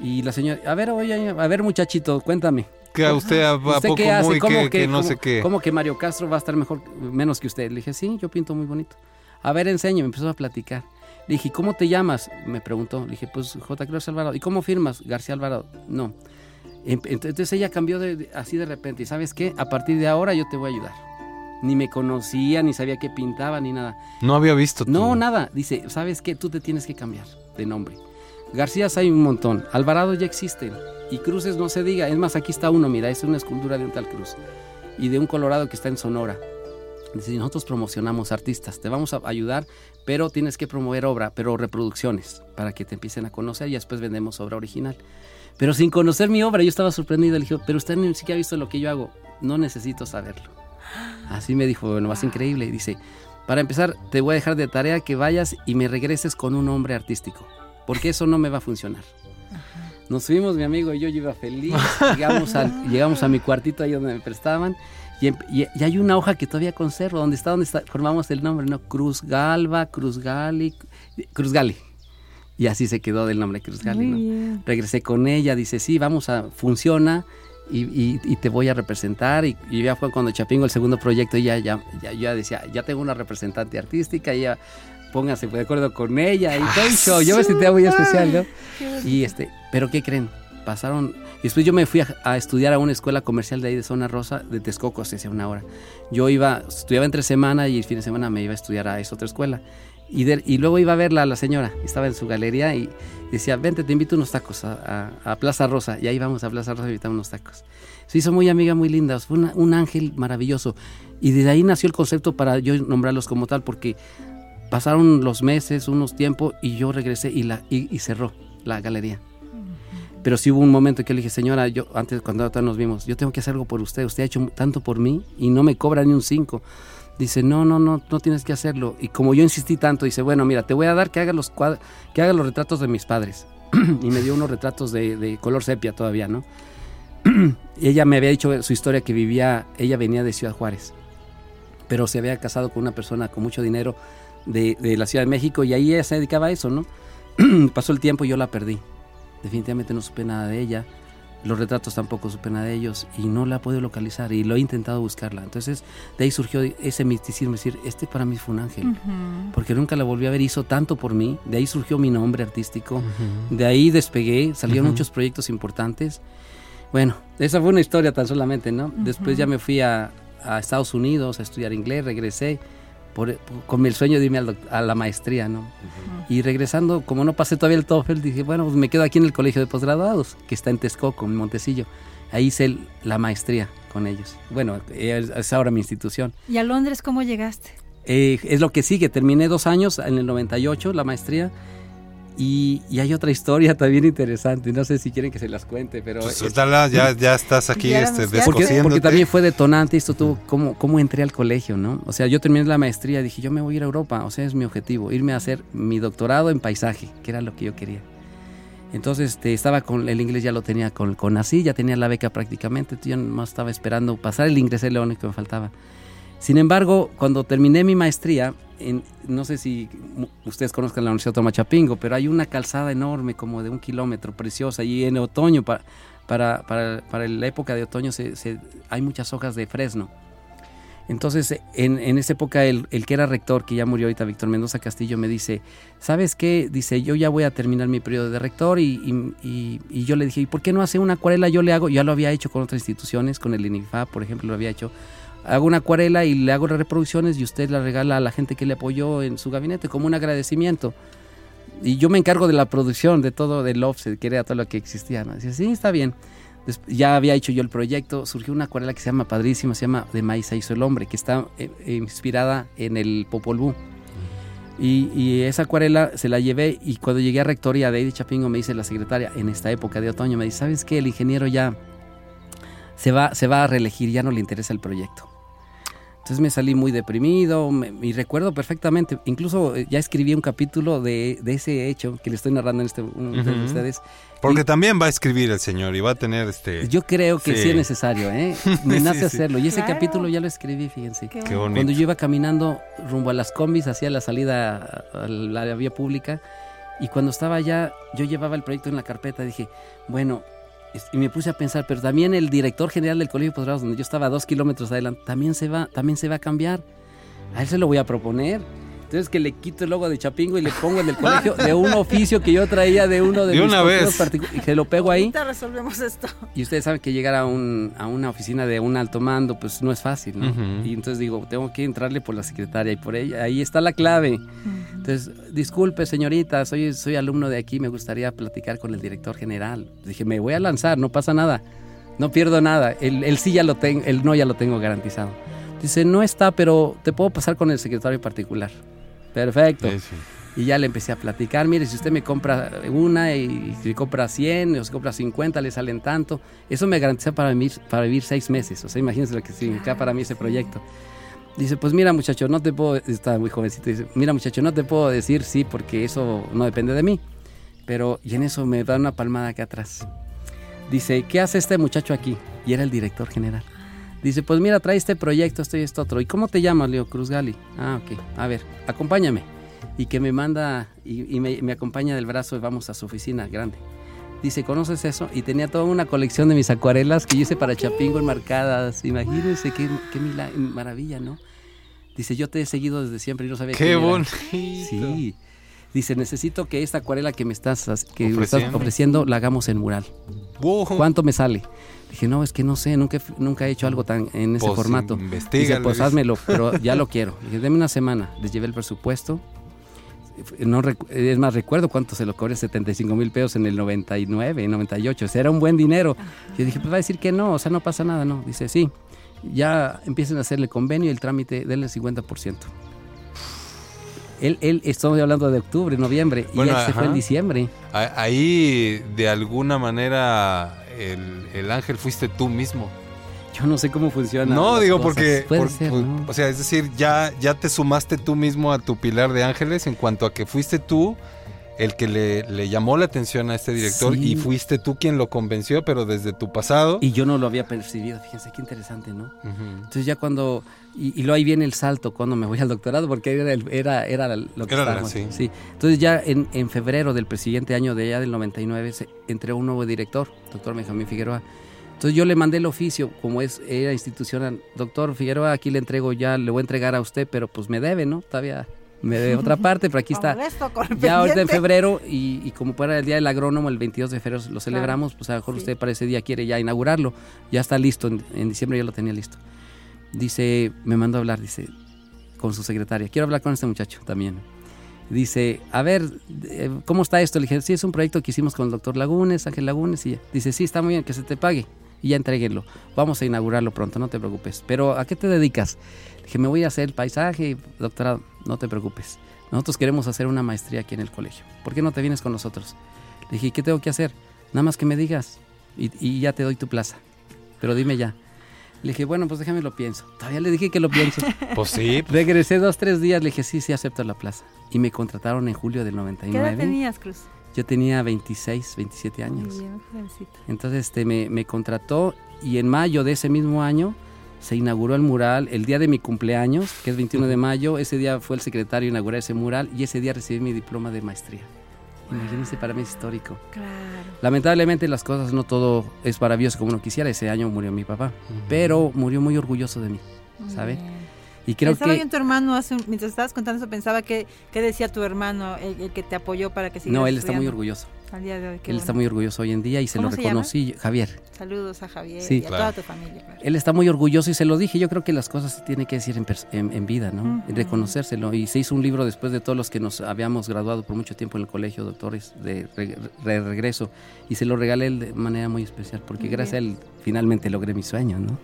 Y la señora, a ver, oye, a ver muchachito, cuéntame. que a usted a, a ¿Usted poco qué hace? muy ¿Cómo que, que no cómo- sé qué. ¿Cómo que Mario Castro va a estar mejor, menos que usted? Le dije, sí, yo pinto muy bonito. A ver, enseño, me empezó a platicar. Le dije, ¿cómo te llamas? Me preguntó. Le dije, pues J. Cruz Alvarado. ¿Y cómo firmas? García Alvarado. No. Em- Entonces ella cambió de, de- así de repente. ¿Y sabes qué? A partir de ahora yo te voy a ayudar. Ni me conocía, ni sabía qué pintaba, ni nada. No había visto. No, tú. nada. Dice, ¿sabes qué? Tú te tienes que cambiar de nombre. García hay un montón. Alvarado ya existen. Y cruces no se diga. Es más, aquí está uno, mira, es una escultura de un tal cruz. Y de un colorado que está en Sonora. Nosotros promocionamos artistas. Te vamos a ayudar, pero tienes que promover obra, pero reproducciones, para que te empiecen a conocer y después vendemos obra original. Pero sin conocer mi obra, yo estaba sorprendido. Le dije, pero usted ni siquiera ha visto lo que yo hago. No necesito saberlo. Así me dijo, bueno, más increíble. Dice, para empezar, te voy a dejar de tarea que vayas y me regreses con un hombre artístico, porque eso no me va a funcionar. Nos fuimos, mi amigo y yo, yo iba feliz. Llegamos, al- llegamos a mi cuartito ahí donde me prestaban. Y, em- y- y hay una hoja que todavía conservo, donde está, donde está, formamos el nombre, ¿no? Cruz Galva, Cruz Gali, Cruz Gali. Y así se quedó del nombre Cruz Gali, ¿no? regresé con ella, dice, sí, vamos a, funciona y, y- y te voy a representar. Y, y ya fue cuando Chapingo, el segundo proyecto, ya, ya, ya, ya decía, ya tengo una representante artística, ya póngase de acuerdo con ella y todo el show. Yo me sentía muy especial, ¿no? Y este, pero ¿qué creen? Pasaron, y después yo me fui a, a estudiar a una escuela comercial de ahí de Zona Rosa, de Texcoco, se hacía una hora. Yo iba, estudiaba entre semana y el fin de semana me iba a estudiar a esa otra escuela. Y, de- y luego iba a verla a la señora, estaba en su galería y decía, vente, te invito unos tacos a, a- a Plaza Rosa. Y ahí vamos a Plaza Rosa a invitar unos tacos. Se hizo muy amiga, muy linda, fue una- un ángel maravilloso. Y desde ahí nació el concepto para yo nombrarlos como tal, porque pasaron los meses, unos tiempos, y yo regresé y, la, y, y cerró la galería. Pero sí hubo un momento que le dije, señora, yo antes cuando nos vimos, yo tengo que hacer algo por usted, usted ha hecho tanto por mí y no me cobra ni un 5. Dice, no, no, no, no tienes que hacerlo. Y como yo insistí tanto, dice, bueno, mira, te voy a dar que haga los, que haga los retratos de mis padres. y me dio unos retratos de, de color sepia todavía, ¿no? ella me había dicho su historia que vivía, ella venía de Ciudad Juárez, pero se había casado con una persona con mucho dinero de, de la Ciudad de México y ahí ella se dedicaba a eso, ¿no? Pasó el tiempo y yo la perdí. Definitivamente no supe nada de ella. Los retratos tampoco supe nada de ellos y no la puedo localizar y lo he intentado buscarla. Entonces de ahí surgió ese misticismo, decir, este para mí fue un ángel, porque nunca la volví a ver, hizo tanto por mí, de ahí surgió mi nombre artístico, de ahí despegué, salieron muchos proyectos importantes. Bueno, esa fue una historia tan solamente, ¿no? Después ya me fui a, a Estados Unidos a estudiar inglés, regresé por- con el sueño de irme a la maestría, ¿no? Y regresando, como no pasé todavía el TOEFL, dije, bueno, pues me quedo aquí en el colegio de posgraduados, que está en Texcoco, en Montecillo. Ahí hice la maestría con ellos. Bueno, es, es ahora mi institución. ¿Y a Londres cómo llegaste? Eh, es lo que sigue, terminé dos años en el 98, la maestría. Y, y hay otra historia también interesante, no sé si quieren que se las cuente, pero... Pues es- ya, ya estás aquí Ya este, porque, también fue detonante esto tuvo cómo, cómo entré al colegio, ¿no? O sea, yo terminé la maestría y dije, yo me voy a ir a Europa, o sea, es mi objetivo, irme a hacer mi doctorado en paisaje, que era lo que yo quería. Entonces, este, estaba con el inglés, ya lo tenía con, con así, ya tenía la beca prácticamente, yo más estaba esperando pasar el inglés, es lo único que me faltaba. Sin embargo, cuando terminé mi maestría, en- no sé si ustedes conozcan la Universidad de Chapingo, pero hay una calzada enorme, como de un kilómetro, preciosa, y en otoño, para, para, para, para la época de otoño, se- se- hay muchas hojas de fresno. Entonces, en, en esa época, el, el que era rector, que ya murió ahorita, Víctor Mendoza Castillo, me dice, ¿sabes qué? Dice, yo ya voy a terminar mi periodo de rector y, y- y- y yo le dije, ¿y por qué no hace una acuarela? Yo le hago, ya lo había hecho con otras instituciones, con el INIFA, por ejemplo, lo había hecho. Hago una acuarela y le hago las reproducciones y usted la regala a la gente que le apoyó en su gabinete como un agradecimiento. Y yo me encargo de la producción, de todo, del offset, que era todo lo que existía. ¿no? Dice, sí, está bien. Ya había hecho yo el proyecto, surgió una acuarela que se llama padrísima, se llama De Maíz hizo el hombre, que está eh, inspirada en el Popol Vuh. Y, esa acuarela se la llevé y cuando llegué a rectoría de de Chapingo me dice la secretaria, en esta época de otoño, me dice, ¿sabes qué? El ingeniero ya se va, se va a reelegir, ya no le interesa el proyecto. Entonces me salí muy deprimido me- y recuerdo perfectamente, incluso eh, ya escribí un capítulo de, de ese hecho que le estoy narrando en este uno de Ujú. ustedes. Porque Y- también va a escribir el señor y va a tener este... Yo creo que sí, Sí. es necesario, ¿eh? Me nace sí. hacerlo. Y ese Claro. capítulo ya lo escribí, fíjense. Qué bonito. Cuando yo iba caminando rumbo a las combis hacia la salida a la vía pública y cuando estaba allá yo llevaba el proyecto en la carpeta dije, bueno, y me puse a pensar, pero también el director general del Colegio de donde yo estaba dos kilómetros adelante, también se va, también se va a cambiar. A él se lo voy a proponer. Entonces que le quito el logo de Chapingo y le pongo en el colegio de un oficio que yo traía de uno de, De mis una vez. y que lo pego ahí. Ahorita resolvemos esto. Y ustedes saben que llegar a, un, a una oficina de un alto mando, pues no es fácil, ¿no? Y entonces digo, tengo que entrarle por la secretaria y por ella, ahí está la clave. Entonces, disculpe señorita, soy, soy alumno de aquí, me gustaría platicar con el director general. Dije, me voy a lanzar, no pasa nada, no pierdo nada, el, el sí ya lo tengo, el no ya lo tengo garantizado. Dice, no está, pero te puedo pasar con el secretario particular. Perfecto. Sí, sí. Y ya le empecé a platicar, mire, si usted me compra una y si compra 100 o si compra 50, le salen tanto. Eso me garantiza para vivir, para vivir seis meses. O sea, imagínense lo que significa para mí ese proyecto. Dice, pues mira muchacho, no te puedo, está muy jovencito, dice, mira muchacho, no te puedo decir sí porque eso no depende de mí. Pero, y en eso me da una palmada acá atrás. Dice, ¿qué hace este muchacho aquí? Y era el director general. Dice, pues mira, trae este proyecto, esto y esto otro. ¿Y cómo te llamas, Leo Cruz Gali? Ah, ok. A ver, acompáñame. Y que me manda y, y me, me acompaña del brazo y vamos a su oficina grande. Dice, ¿conoces eso? Y tenía toda una colección de mis acuarelas que yo hice para Chapingo enmarcadas. Imagínense qué, qué mila- maravilla, ¿no? Dice, yo te he seguido desde siempre y no sabía Qué quién era". bonito. Sí. Dice, necesito que esta acuarela que me estás, que me estás Ofreciendo. ofreciendo la hagamos en mural. Wow. ¿Cuánto me sale? Dije, no, es que no sé, nunca, he- nunca he hecho algo tan en ese Pues, formato. Dice, pues házmelo, pero ya lo quiero. Dije, deme una semana. Les llevé el presupuesto. No es más, recuerdo cuánto se lo cobré, 75 mil pesos en el 99, 98. O sea, era un buen dinero. Yo dije, pues va a decir que no, o sea, no pasa nada, no. Dice, sí, ya empiecen a hacerle convenio y el trámite, denle el 50%. Él, él, estamos hablando de octubre, noviembre, Bueno, y él se fue en diciembre. Ahí, de alguna manera, el, el ángel fuiste tú mismo. Yo no sé cómo funciona. No, digo cosas. porque, Puede por- ser, por- ¿no? o sea, es decir, ya, ya te sumaste tú mismo a tu pilar de ángeles en cuanto a que fuiste tú el que le, le llamó la atención a este director Sí. y fuiste tú quien lo convenció, pero desde tu pasado. Y yo no lo había percibido, fíjense qué interesante, ¿no? Entonces ya cuando, y, y luego ahí viene el salto cuando me voy al doctorado, porque era, el- era, era lo que Era sí. sí. Entonces ya en, en febrero del siguiente año de ya del 99 se entró un nuevo director, doctor Benjamín Figueroa. Entonces yo le mandé el oficio, como es era institucional, doctor Figueroa, aquí le entrego ya, le voy a entregar a usted, pero pues me debe, ¿no? Todavía me debe otra parte, pero aquí está. Ya ahorita en febrero, y, y como para el Día del Agrónomo, el 22 de febrero lo celebramos, pues a lo mejor Sí. usted para ese día quiere ya inaugurarlo. Ya está listo, en, en diciembre ya lo tenía listo. Dice, me mandó a hablar, dice, con su secretaria, quiero hablar con este muchacho también. Dice, a ver, eh, ¿cómo está esto? Le dije, sí, es un proyecto que hicimos con el doctor Lagunes, Ángel Lagunes, y. Dice, sí, está muy bien, que se te pague. Y ya entréguenlo. Vamos a inaugurarlo pronto, no te preocupes. Pero, ¿a qué te dedicas? Dije, me voy a hacer el paisaje, doctorado, no te preocupes. Nosotros queremos hacer una maestría aquí en el colegio. ¿Por qué no te vienes con nosotros? Le dije, ¿qué tengo que hacer? Nada más que me digas y ya te doy tu plaza. Pero dime ya. Le dije, bueno, pues déjame lo pienso. Todavía le dije que lo pienso. Pues sí, pues, Regresé dos, tres días, le dije, sí, sí, acepto la plaza. Y me contrataron en julio del ¿Qué edad 99. tenías, Cruz? Yo tenía 26, 27 Muy años. bien. Entonces este, me, me contrató y en mayo de ese mismo año se inauguró el mural, el día de mi cumpleaños, que es 21 de mayo, ese día fue el secretario a inaugurar ese mural y ese día recibí mi diploma de maestría. Imagínense, para mí es histórico. Claro. Lamentablemente las cosas no todo es maravilloso como uno quisiera. Ese año murió mi papá, pero murió muy orgulloso de mí, ¿sabe? bien. Y creo Pensaba yo que... en tu hermano, hace un- mientras estabas contando eso, pensaba que, ¿qué decía tu hermano, el, el que te apoyó para que siguieras No, él está muy orgulloso. Al día de hoy, qué Él está bueno. muy orgulloso hoy en día y se lo ¿Cómo se llama? reconocí. Javier. Saludos a Javier Sí. y a Claro. toda tu familia. claro. Él está muy orgulloso y se lo dije. Yo creo que las cosas se tienen que decir en, en- en vida, ¿no? Ujú. Reconocérselo. Y se hizo un libro después de todos los que nos habíamos graduado por mucho tiempo en el colegio, doctores, de re- re- regreso. Y se lo regalé de manera muy especial, porque Muy gracias a él finalmente logré mi sueño, ¿no?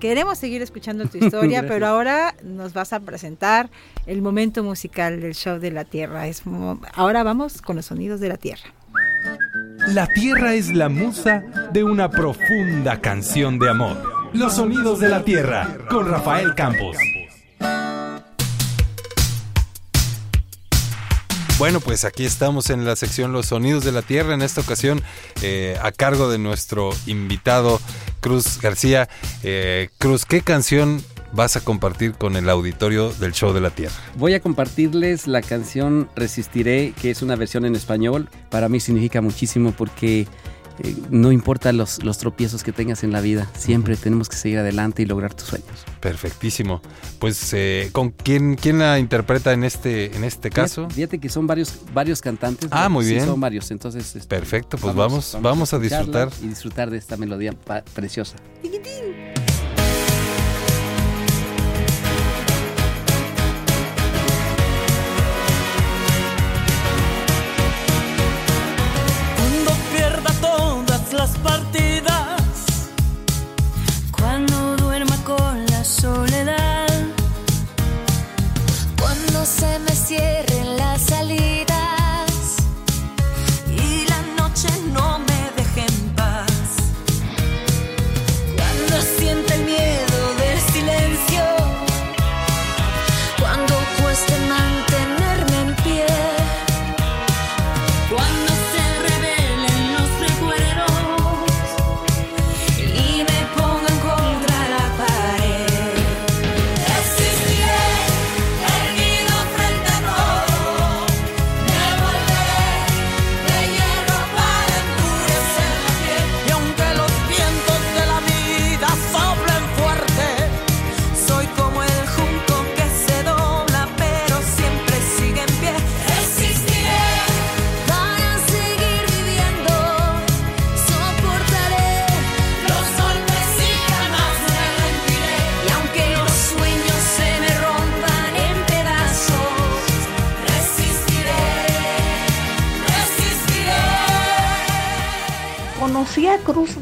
Queremos seguir escuchando tu historia, pero ahora nos vas a presentar el momento musical del show de la Tierra. Es ahora vamos con los sonidos de la Tierra. La tierra es la musa de una profunda canción de amor. Los sonidos de la tierra con Rafael Campos. Bueno, pues aquí estamos en la sección Los Sonidos de la Tierra, en esta ocasión eh, a cargo de nuestro invitado Cruz García. Eh, Cruz, ¿qué canción vas a compartir con el auditorio del Show de la Tierra? Voy a compartirles la canción Resistiré, que es una versión en español. Para mí significa muchísimo porque eh, no importa los, los tropiezos que tengas en la vida, siempre tenemos que seguir adelante y lograr tus sueños. Perfectísimo. Pues, eh, ¿con quién, quién la interpreta en este, en este caso? Fíjate, fíjate que son varios, varios cantantes. Ah, muy Sí, bien. son varios, entonces... este, Perfecto, pues vamos, vamos, a escucharla disfrutar. Y disfrutar de esta melodía preciosa. Cuando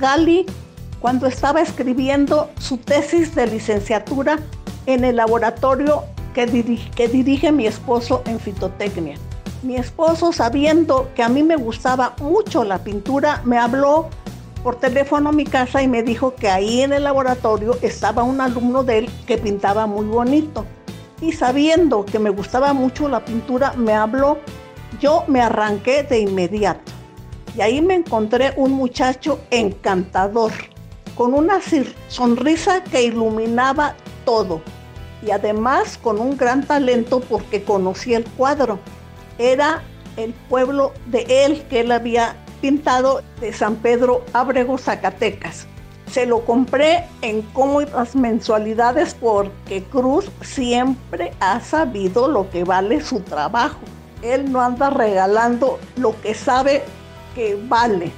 Gali cuando estaba escribiendo su tesis de licenciatura en el laboratorio que, diri- que dirige mi esposo en fitotecnia. Mi esposo, sabiendo que a mí me gustaba mucho la pintura, me habló por teléfono a mi casa y me dijo que ahí en el laboratorio estaba un alumno de él que pintaba muy bonito. Y sabiendo que me gustaba mucho la pintura, me habló. Yo me arranqué de inmediato. Y ahí me encontré un muchacho encantador, con una sonrisa que iluminaba todo. Y además con un gran talento porque conocí el cuadro. Era el pueblo de él que él había pintado de San Pedro Ábrego, Zacatecas. Se lo compré en cómodas mensualidades porque Cruz siempre ha sabido lo que vale su trabajo. Él no anda regalando lo que sabe que vale.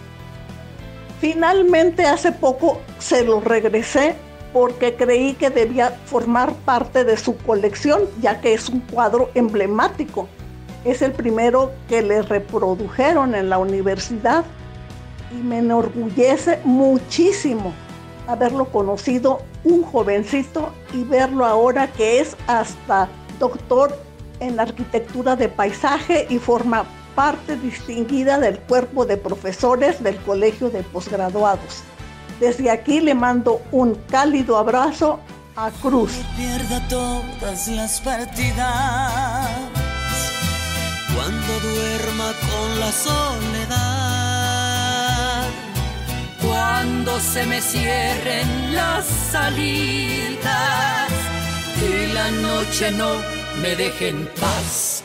Finalmente hace poco se lo regresé porque creí que debía formar parte de su colección, ya que es un cuadro emblemático. Es el primero que le reprodujeron en la universidad y me enorgullece muchísimo haberlo conocido un jovencito y verlo ahora que es hasta doctor en arquitectura de paisaje y forma parte distinguida del cuerpo de profesores del Colegio de Posgraduados. Desde aquí le mando un cálido abrazo a Cruz. pierda todas las partidas, cuando duerma con la soledad, cuando se me cierren las salidas y la noche no me deje en paz.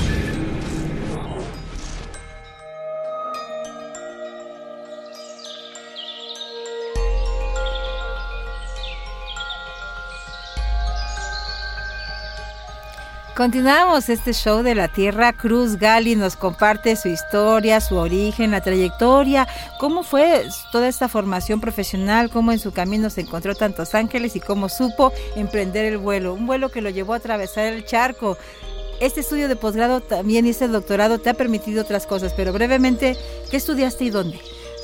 Continuamos este show de la Tierra. Cruz Gali nos comparte su historia, su origen, la trayectoria, cómo fue toda esta formación profesional, cómo en su camino se encontró tantos ángeles y cómo supo emprender el vuelo. Un vuelo que lo llevó a atravesar el charco. Este estudio de posgrado también y este doctorado te ha permitido otras cosas, pero brevemente, ¿qué estudiaste y dónde?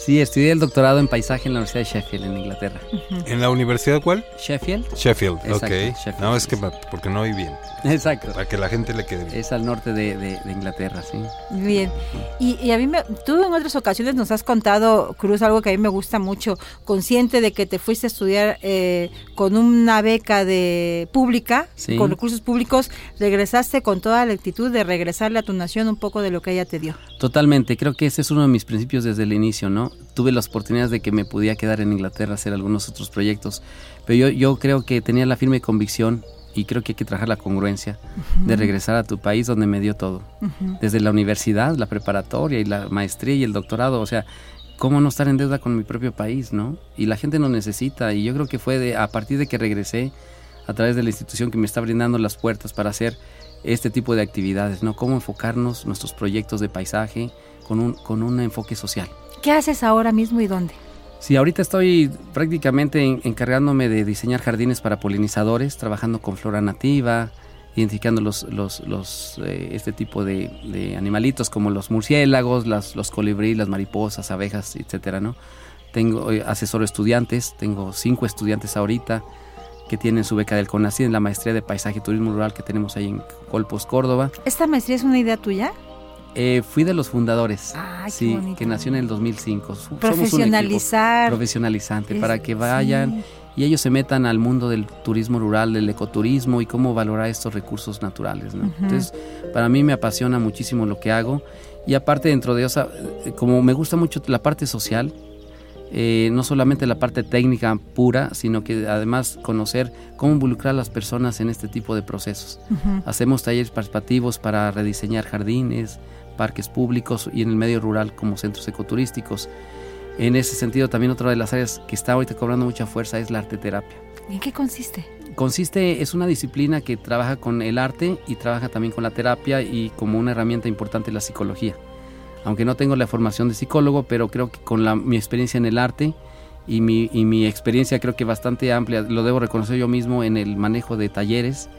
Sí, estudié el doctorado en paisaje en la Universidad de Sheffield, en Inglaterra. ¿En la universidad cuál? ¿Sheffield? Sheffield, Exacto, ok. Sheffield, no, es sí, que porque no oí bien. Exacto. Para que la gente le quede bien. Es al norte de, de- de Inglaterra, sí. Bien. Y, y a mí, me, tú en otras ocasiones nos has contado, Cruz, algo que a mí me gusta mucho, consciente de que te fuiste a estudiar eh, con una beca de pública, Sí. con recursos públicos, regresaste con toda la actitud de regresarle a tu nación un poco de lo que ella te dio. Totalmente, creo que ese es uno de mis principios desde el inicio, ¿no? Tuve las oportunidades de que me podía quedar en Inglaterra a hacer algunos otros proyectos, pero yo, yo creo que tenía la firme convicción y creo que hay que trabajar la congruencia de regresar a tu país donde me dio todo. Desde la universidad, la preparatoria y la maestría y el doctorado, o sea, ¿cómo no estar en deuda con mi propio país, no? Y la gente nos necesita y yo creo que fue de, a partir de que regresé a través de la institución que me está brindando las puertas para hacer este tipo de actividades, ¿no? Cómo enfocarnos nuestros proyectos de paisaje con un, con un enfoque social. ¿Qué haces ahora mismo y dónde? Sí, ahorita estoy prácticamente en- encargándome de diseñar jardines para polinizadores, trabajando con flora nativa, identificando los, los, los, eh, este tipo de, de animalitos como los murciélagos, las, los colibríes, las mariposas, abejas, etcétera, ¿no? Tengo eh, asesoro estudiantes, tengo cinco estudiantes ahorita que tienen su beca del CONACYT en la maestría de paisaje y turismo rural que tenemos ahí en Colpos, Córdoba. ¿Esta maestría es una idea tuya? Eh, fui de los fundadores, Ay, sí, que nació en el 2005. Somos un equipo Profesionalizar. profesionalizante Es- para que vayan sí. y ellos se metan al mundo del turismo rural, del ecoturismo y cómo valorar estos recursos naturales. Entonces, para mí me apasiona muchísimo lo que hago y aparte dentro de eso, eh, como me gusta mucho la parte social, eh, no solamente la parte técnica pura, sino que además conocer cómo involucrar a las personas en este tipo de procesos. Hacemos talleres participativos para rediseñar jardines, parques públicos y en el medio rural como centros ecoturísticos. En ese sentido, también otra de las áreas que está ahorita cobrando mucha fuerza es la arteterapia. ¿En qué consiste? Consiste, es una disciplina que trabaja con el arte y trabaja también con la terapia y como una herramienta importante la psicología. Aunque no tengo la formación de psicólogo, pero creo que con la- mi experiencia en el arte y mi, y mi experiencia creo que bastante amplia, lo debo reconocer yo mismo en el manejo de talleres,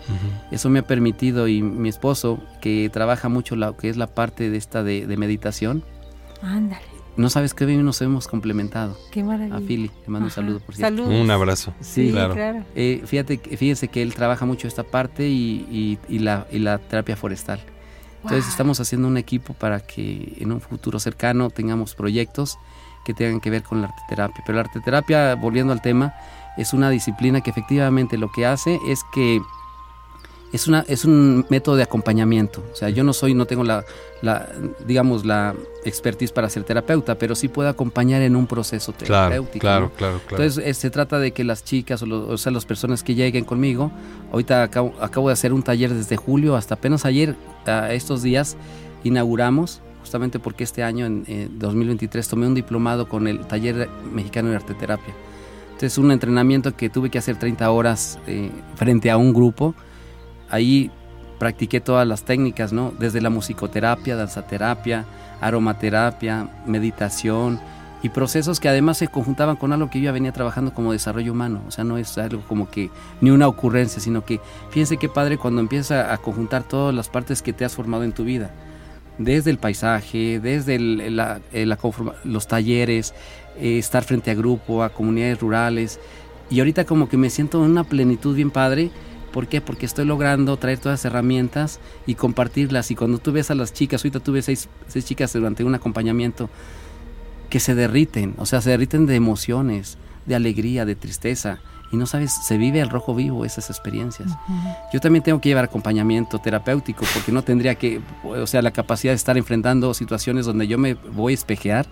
eso me ha permitido y mi esposo que trabaja mucho lo que es la parte de esta de, de meditación, Ándale, no sabes qué bien nos hemos complementado. qué maravilla. A Philly, le mando un saludo por cierto. Saludos. Un abrazo. Sí, claro. Eh, fíjate, que- fíjense que él trabaja mucho esta parte y, y- y la, y la terapia forestal. Entonces Wow. estamos haciendo un equipo para que en un futuro cercano tengamos proyectos que tengan que ver con la arteterapia. Pero la arteterapia, volviendo al tema, es una disciplina que efectivamente lo que hace es que es, una, es un método de acompañamiento. O sea, yo no soy, no tengo la, la, digamos, la expertise para ser terapeuta, pero sí puedo acompañar en un proceso terapéutico. claro, ¿no? claro, claro. Entonces eh, se trata de que las chicas o, lo- o sea las personas que lleguen conmigo, ahorita acabo, acabo de hacer un taller desde julio hasta apenas ayer, a estos días inauguramos, justamente porque este año en eh, 2023 tomé un diplomado con el taller mexicano de arteterapia. Entonces un entrenamiento que tuve que hacer 30 horas eh, frente a un grupo, ahí practiqué todas las técnicas, ¿no? Desde la musicoterapia, danzaterapia, aromaterapia, meditación y procesos que además se conjuntaban con algo que yo ya venía trabajando como desarrollo humano. O sea, no es algo como que ni una ocurrencia, sino que fíjense qué padre cuando empieza a conjuntar todas las partes que te has formado en tu vida. Desde el paisaje, desde eh, los talleres, eh, estar frente a grupo, a comunidades rurales. Y ahorita como que me siento en una plenitud bien padre. ¿Por qué? Porque estoy logrando traer todas las herramientas y compartirlas. Y cuando tú ves a las chicas, ahorita tuve seis, seis chicas durante un acompañamiento que se derriten, o sea, se derriten de emociones, de alegría, de tristeza. Y no sabes, se vive al rojo vivo esas experiencias. Yo también tengo que llevar acompañamiento terapéutico porque no tendría que, o sea, la capacidad de estar enfrentando situaciones donde yo me voy a espejear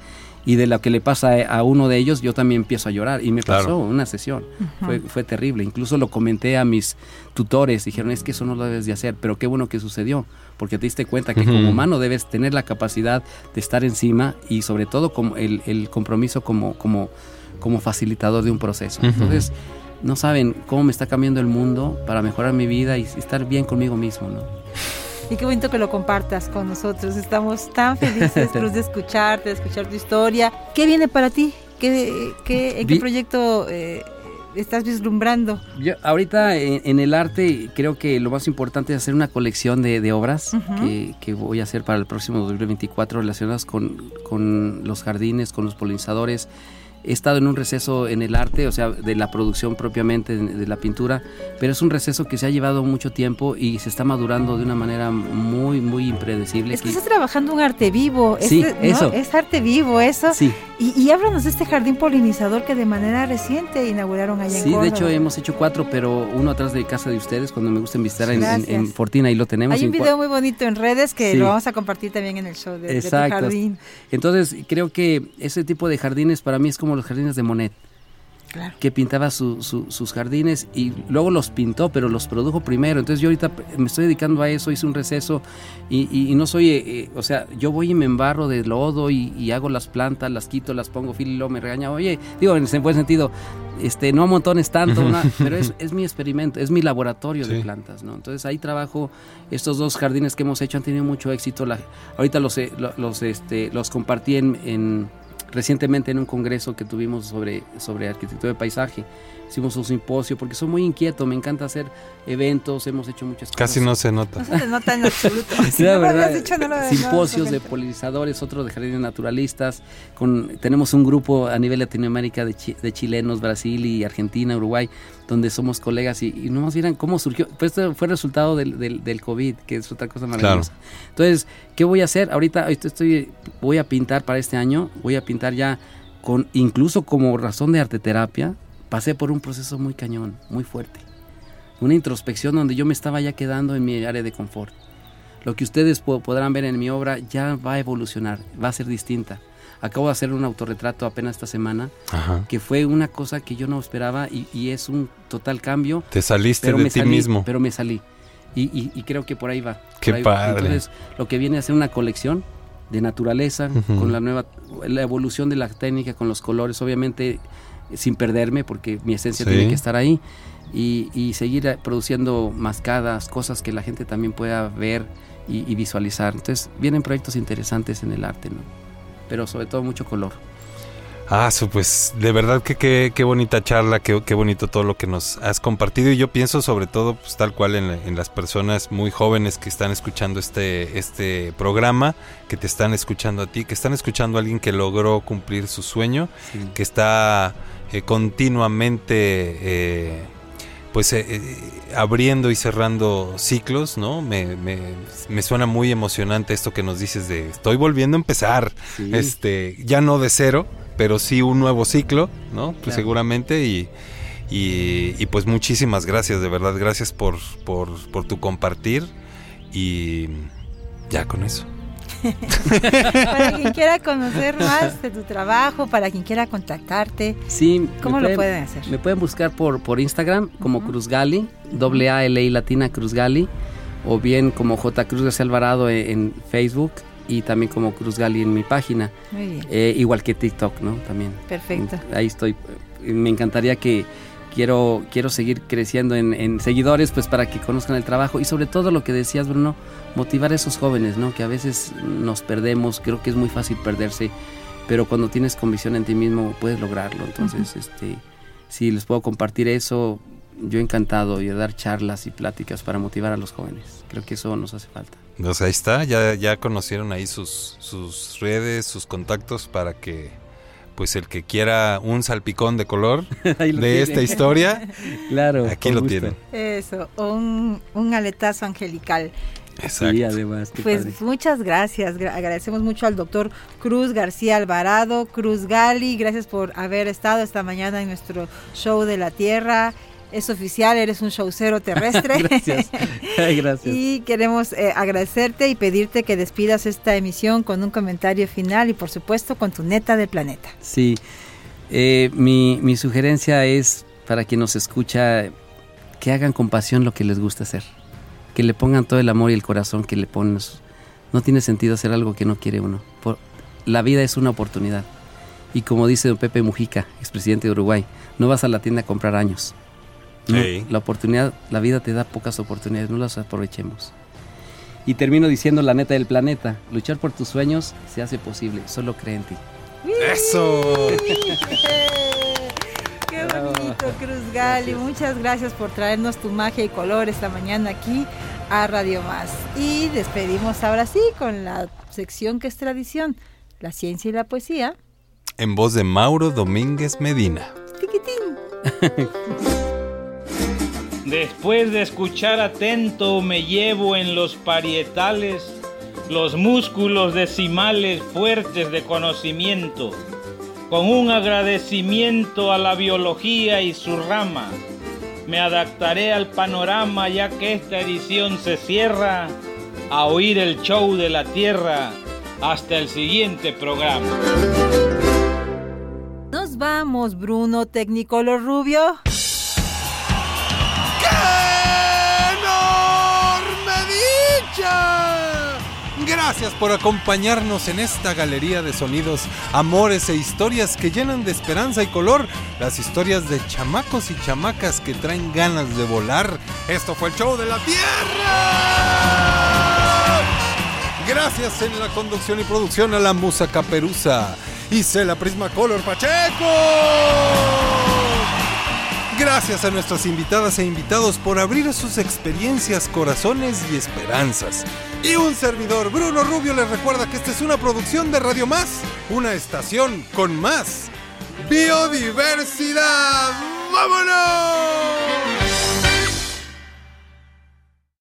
y de lo que le pasa a uno de ellos yo también empiezo a llorar. Y me Claro. pasó una sesión, fue, fue terrible. Incluso lo comenté a mis tutores, dijeron, es que eso no lo debes de hacer, pero qué bueno que sucedió, porque te diste cuenta que como humano debes tener la capacidad de estar encima y sobre todo como el, el compromiso como, como, como facilitador de un proceso. Entonces, no saben cómo me está cambiando el mundo para mejorar mi vida y estar bien conmigo mismo, ¿no? Y qué bonito que lo compartas con nosotros. Estamos tan felices, Cruz, de escucharte, de escuchar tu historia. ¿Qué viene para ti? ¿Qué, qué, ¿En qué Vi- proyecto eh, estás vislumbrando? Yo ahorita en, en el arte creo que lo más importante es hacer una colección de, de obras que, que voy a hacer para el próximo 2024 relacionadas con, con los jardines, con los polinizadores. He estado en un receso en el arte, o sea, de la producción propiamente de, la pintura, pero es un receso que se ha llevado mucho tiempo y se está madurando de una manera muy, muy impredecible. Es que estás trabajando un arte vivo. Sí, es, ¿no? eso. Es arte vivo, eso. Sí, Y, y háblanos de este jardín polinizador que de manera reciente inauguraron allá en sí, de hecho hemos hecho cuatro, pero uno atrás de casa de ustedes cuando me gusta visitar en, en- en Fortina, ahí lo tenemos. Hay un video muy bonito en redes que Sí. lo vamos a compartir también en el show de, de tu Exacto. jardín. Entonces, creo que ese tipo de jardines para mí es como los jardines de Monet, Claro. que pintaba su- su- sus jardines y luego los pintó, pero los produjo primero. Entonces, yo ahorita me estoy dedicando a eso, hice un receso y, y- y no soy, eh, eh, o sea, yo voy y me embarro de lodo y, y hago las plantas, las quito, las pongo filo y luego me regaña, oye, digo, en ese buen sentido, este, no amontones tanto, una- pero es, es mi experimento, es mi laboratorio de plantas, ¿no? Entonces ahí trabajo, estos dos jardines que hemos hecho han tenido mucho éxito, la- ahorita los, lo- los, este, los compartí en, en- recientemente en un congreso que tuvimos sobre, sobre arquitectura de paisaje, hicimos un simposio, porque soy muy inquieto, me encanta hacer eventos, hemos hecho muchas cosas. Casi no se nota. No se nota en absoluto. Si Sí, no lo verdad, habías dicho, no lo- no simposios de polinizadores, otro de jardines naturalistas. Con, tenemos un grupo a nivel Latinoamérica de, chi- de chilenos, Brasil y Argentina, Uruguay, donde somos colegas y, y nomás vieran cómo surgió. Pues esto fue resultado del, del, del COVID, que es otra cosa maravillosa. Entonces, ¿qué voy a hacer? Ahorita, ahorita estoy, voy a pintar para este año, voy a pintar ya con, incluso como razón de arteterapia, pasé por un proceso muy cañón, muy fuerte. Una introspección donde yo me estaba ya quedando en mi área de confort. Lo que ustedes po- podrán ver en mi obra ya va a evolucionar, va a ser distinta. Acabo de hacer un autorretrato apenas esta semana, Ajá. que fue una cosa que yo no esperaba y, y es un total cambio. Te saliste de ti salí, mismo. pero me salí. Y, y- y creo que por ahí va. Qué ahí va. padre. Entonces, lo que viene a ser una colección de naturaleza, Ujú. con la nueva, la evolución de la técnica, con los colores, obviamente sin perderme, porque mi esencia Sí. tiene que estar ahí. Y, y seguir produciendo mascadas, cosas que la gente también pueda ver y, y visualizar. Entonces, vienen proyectos interesantes en el arte, ¿no? Pero sobre todo mucho color. Ah, pues de verdad que qué qué bonita charla, qué, qué bonito todo lo que nos has compartido y yo pienso sobre todo pues tal cual en, la- en las personas muy jóvenes que están escuchando este, este programa, que te están escuchando a ti, que están escuchando a alguien que logró cumplir su sueño, Sí. que está eh, continuamente eh, pues eh, eh, abriendo y cerrando ciclos, ¿no? Me, me, me suena muy emocionante esto que nos dices de estoy volviendo a empezar Sí. este ya no de cero pero sí un nuevo ciclo no pues Claro. seguramente y, y, y, pues muchísimas gracias de verdad gracias por, por, por tu compartir y ya con eso Para quien quiera conocer más de tu trabajo, para quien quiera contactarte, Sí, ¿cómo lo pueden- hacer? Me pueden buscar por, por Instagram como. Cruz Gali, doble A L I latina Cruz Gali, o bien como J Cruz García Alvarado en, en Facebook y también como Cruz Gali en mi página, Muy bien, Eh, igual que TikTok, ¿no? También. perfecto. Ahí estoy. Me encantaría que quiero quiero seguir creciendo en, en seguidores, pues para que conozcan el trabajo y sobre todo lo que decías, Bruno, motivar a esos jóvenes, ¿no? Que a veces nos perdemos, creo que es muy fácil perderse, pero cuando tienes convicción en ti mismo puedes lograrlo. Entonces, este, si les puedo compartir eso, yo encantado y de dar charlas y pláticas para motivar a los jóvenes. Creo que eso nos hace falta. Pues ahí está, ya, ya conocieron ahí sus, sus redes, sus contactos para que pues el que quiera un salpicón de color de esta historia, Claro, aquí lo gusto. tienen. Eso, un, un aletazo angelical. Exacto. Sí, además, qué Pues padre. muchas gracias. Gra- agradecemos mucho al doctor Cruz García Alvarado, Cruz Gali. Gracias por haber estado esta mañana en nuestro show de la Tierra. Es oficial, eres un showcero terrestre. Gracias. Ay, gracias. Y queremos eh, agradecerte y pedirte que despidas esta emisión con un comentario final y por supuesto con tu neta del planeta. Sí, Eh, mi, mi sugerencia es para quien nos escucha que hagan con pasión lo que les gusta hacer, que le pongan todo el amor y el corazón que le pones. No tiene sentido hacer algo que no quiere uno. Por- la vida es una oportunidad. Y como dice don Pepe Mujica, expresidente de Uruguay, no vas a la tienda a comprar años. No. La oportunidad, la vida te da pocas oportunidades, no las aprovechemos. Y termino diciendo la neta del planeta, luchar por tus sueños se hace posible, solo cree en ti. Eso. Cruz Gali. Muchas gracias por traernos tu magia y color esta mañana aquí a Radio Más. Y despedimos ahora sí con la sección que es tradición, la ciencia y la poesía. En voz de Mauro Domínguez Medina. Tiquitín. Después de escuchar atento, me llevo en los parietales los músculos decimales fuertes de conocimiento, con un agradecimiento a la biología y su rama. Me adaptaré al panorama ya que esta edición se cierra a oír el show de la Tierra hasta el siguiente programa. Nos vamos, Bruno Tecnicolor Rubio. Gracias por acompañarnos en esta galería de sonidos, amores e historias que llenan de esperanza y color las historias de chamacos y chamacas que traen ganas de volar. Esto fue el show de la Tierra. Gracias en la conducción y producción a la Musa Caperuza y Prisma Color Pacheco. Gracias a nuestras invitadas e invitados por abrir sus experiencias, corazones y esperanzas. Y un servidor, Bruno Rubio, les recuerda que esta es una producción de Radio Más, una estación con más biodiversidad. ¡Vámonos!